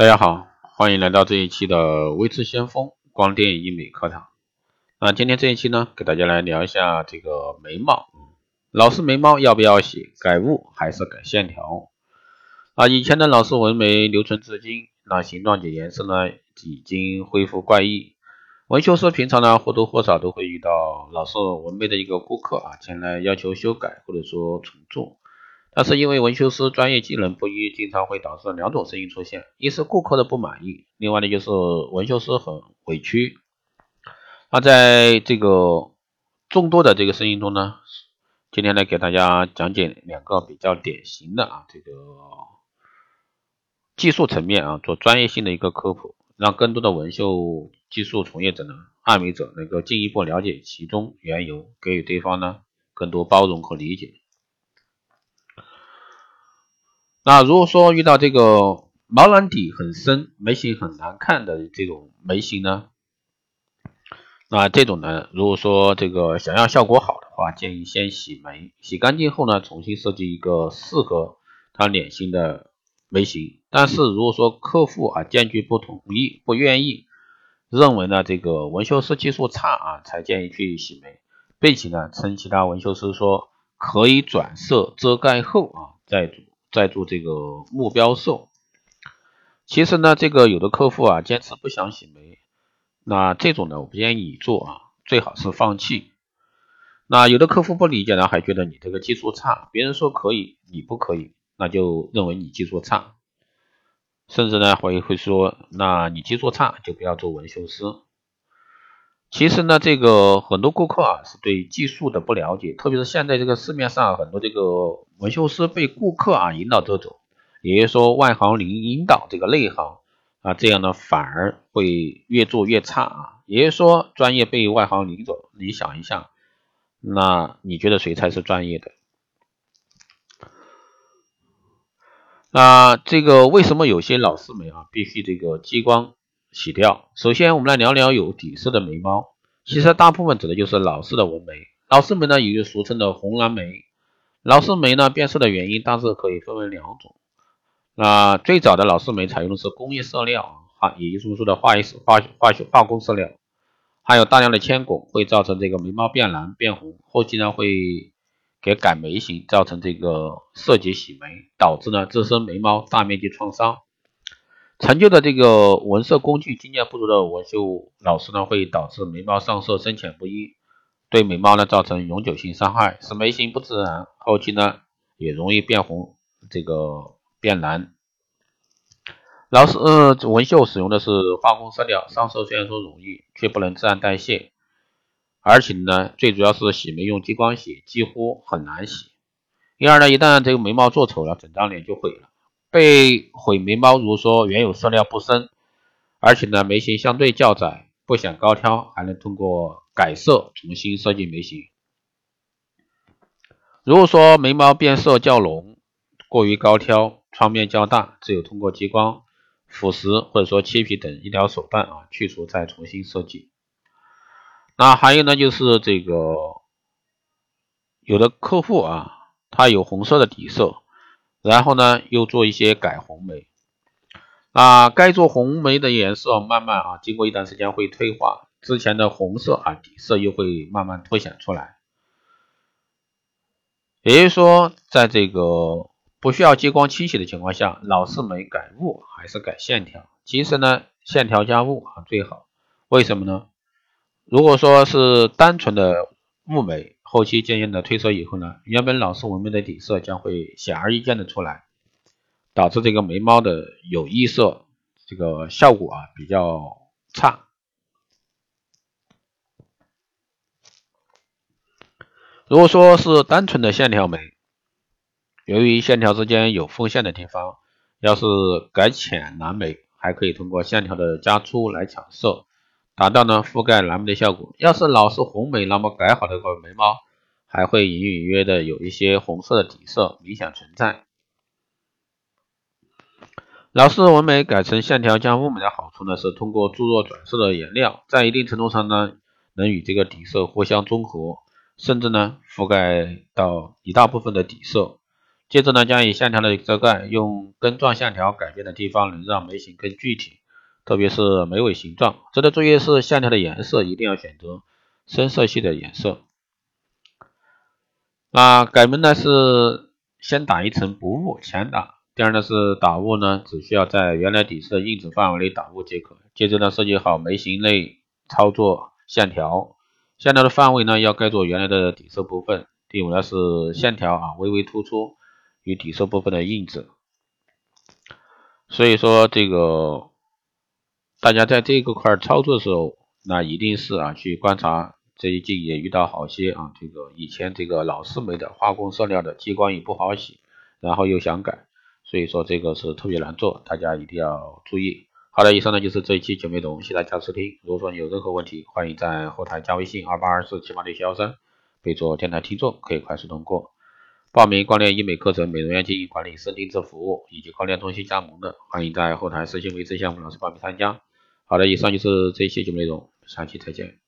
大家好，欢迎来到这一期的微智先锋光电医美课堂。那今天这一期呢，给大家来聊一下这个眉毛。老式眉毛要不要洗？改雾还是改线条？啊，以前的老式纹眉留存至今，那形状及颜色呢已经恢复怪异。纹绣师平常呢或多或少都会遇到老式纹眉的一个顾客啊前来要求修改或者说重做。但是因为纹绣师专业技能不一，经常会导致两种声音出现：一是顾客的不满意，另外呢就是纹绣师很委屈。那在这个众多的这个声音中呢，今天来给大家讲解两个比较典型的啊这个技术层面啊做专业性的一个科普，让更多的纹绣技术从业者呢、爱美者能够进一步了解其中缘由，给予对方呢更多包容和理解。那如果说遇到这个毛囊底很深、眉形很难看的这种眉形呢，那这种呢，如果说这个想要效果好的话，建议先洗眉，洗干净后呢，重新设计一个适合他脸型的眉形。但是如果说客户啊坚决不同意、不愿意，认为呢这个纹绣师技术差啊，才建议去洗眉，并且呢称其他纹绣师说可以转色遮盖后啊再做。在做这个目标瘦，其实呢，这个有的客户啊坚持不想洗眉，那这种呢我不建议你做啊，最好是放弃。那有的客户不理解呢，还觉得你这个技术差，别人说可以，你不可以，那就认为你技术差，甚至呢会会说，那你技术差就不要做纹绣师。其实呢，这个很多顾客啊是对技术的不了解，特别是现在这个市面上很多这个纹绣师被顾客啊引导着走，也就是说外行领引导这个内行啊，这样呢反而会越做越差啊。也就是说，专业被外行领走，你想一下，那你觉得谁才是专业的？那这个为什么有些老式眉啊必须这个激光？洗掉。首先，我们来聊聊有底色的眉毛。其实，大部分指的就是老式的纹眉。老式眉呢，也就俗称的红蓝眉。老式眉呢，变色的原因大致可以分为两种。那最早的老式眉采用的是工业色料啊，也就是说的化学化化学化工色料，含有大量的铅汞，会造成这个眉毛变蓝变红。后期呢，会给改眉形，造成这个色级洗眉，导致呢自身眉毛大面积创伤。陈旧的这个纹色工具经验不足的纹绣老师呢，会导致眉毛上色深浅不一，对眉毛呢造成永久性伤害，使眉形不自然，后期呢也容易变红，这个变蓝。老师呃纹绣使用的是化工色料，上色虽然说容易，却不能自然代谢，而且呢最主要是洗眉用激光洗几乎很难洗。第二呢，一旦这个眉毛做丑了，整张脸就毁了。被毁眉毛，如说原有色料不深，而且呢眉形相对较窄，不显高挑，还能通过改色重新设计眉形。如果说眉毛变色较浓，过于高挑，创面较大，只有通过激光、腐蚀或者说切皮等医疗手段啊去除，再重新设计。那还有呢，就是这个有的客户啊，他有红色的底色。然后呢，又做一些改红眉，那该做红眉的颜色慢慢啊，经过一段时间会退化，之前的红色啊底色又会慢慢凸显出来。也就是说，在这个不需要激光清洗的情况下，老式眉改雾还是改线条？其实呢，线条加雾啊最好。为什么呢？如果说是单纯的雾眉。后期渐渐的褪色以后呢，原本老式纹眉的底色将会显而易见的出来，导致这个眉毛的有异色这个效果啊比较差。如果说是单纯的线条眉，由于线条之间有缝线的地方，要是改浅蓝眉，还可以通过线条的加粗来抢色。达到呢覆盖蓝眉的效果。要是老是红眉，那么改好的个眉毛还会隐隐约约的有一些红色的底色明显存在。老式纹眉改成线条加雾眉的好处呢，是通过注入转色的颜料，在一定程度上呢，能与这个底色互相中和，甚至呢覆盖到一大部分的底色，接着呢，将以线条的遮盖，用根状线条改变的地方，能让眉形更具体，特别是眉尾形状。值得注意的是，线条的颜色一定要选择深色系的颜色。那改门呢是先打一层补雾前打，第二呢是打雾呢，只需要在原来底色的印子范围内打雾即可。接着呢，设计好眉形内操作线条，线条的范围呢要盖住原来的底色部分。第五呢是线条啊微微突出。与底色部分的印子，所以说这个大家在这个块操作的时候，那一定是啊去观察这一季也遇到好些啊这个以前这个老式眉的化工色料的激光也不好洗，然后又想改，所以说这个是特别难做，大家一定要注意。好的，以上呢就是这一期节目内容，谢谢大家收听。如果说你有任何问题，欢迎在后台加微信二八二四七八六七幺三，备注电台听众，可以快速通过。报名光电医美课程、美容院经营管理、深定制服务以及光电中心加盟的，欢迎在后台私信维持项目老师报名参加。好的，以上就是这一期节目内容，下期再见。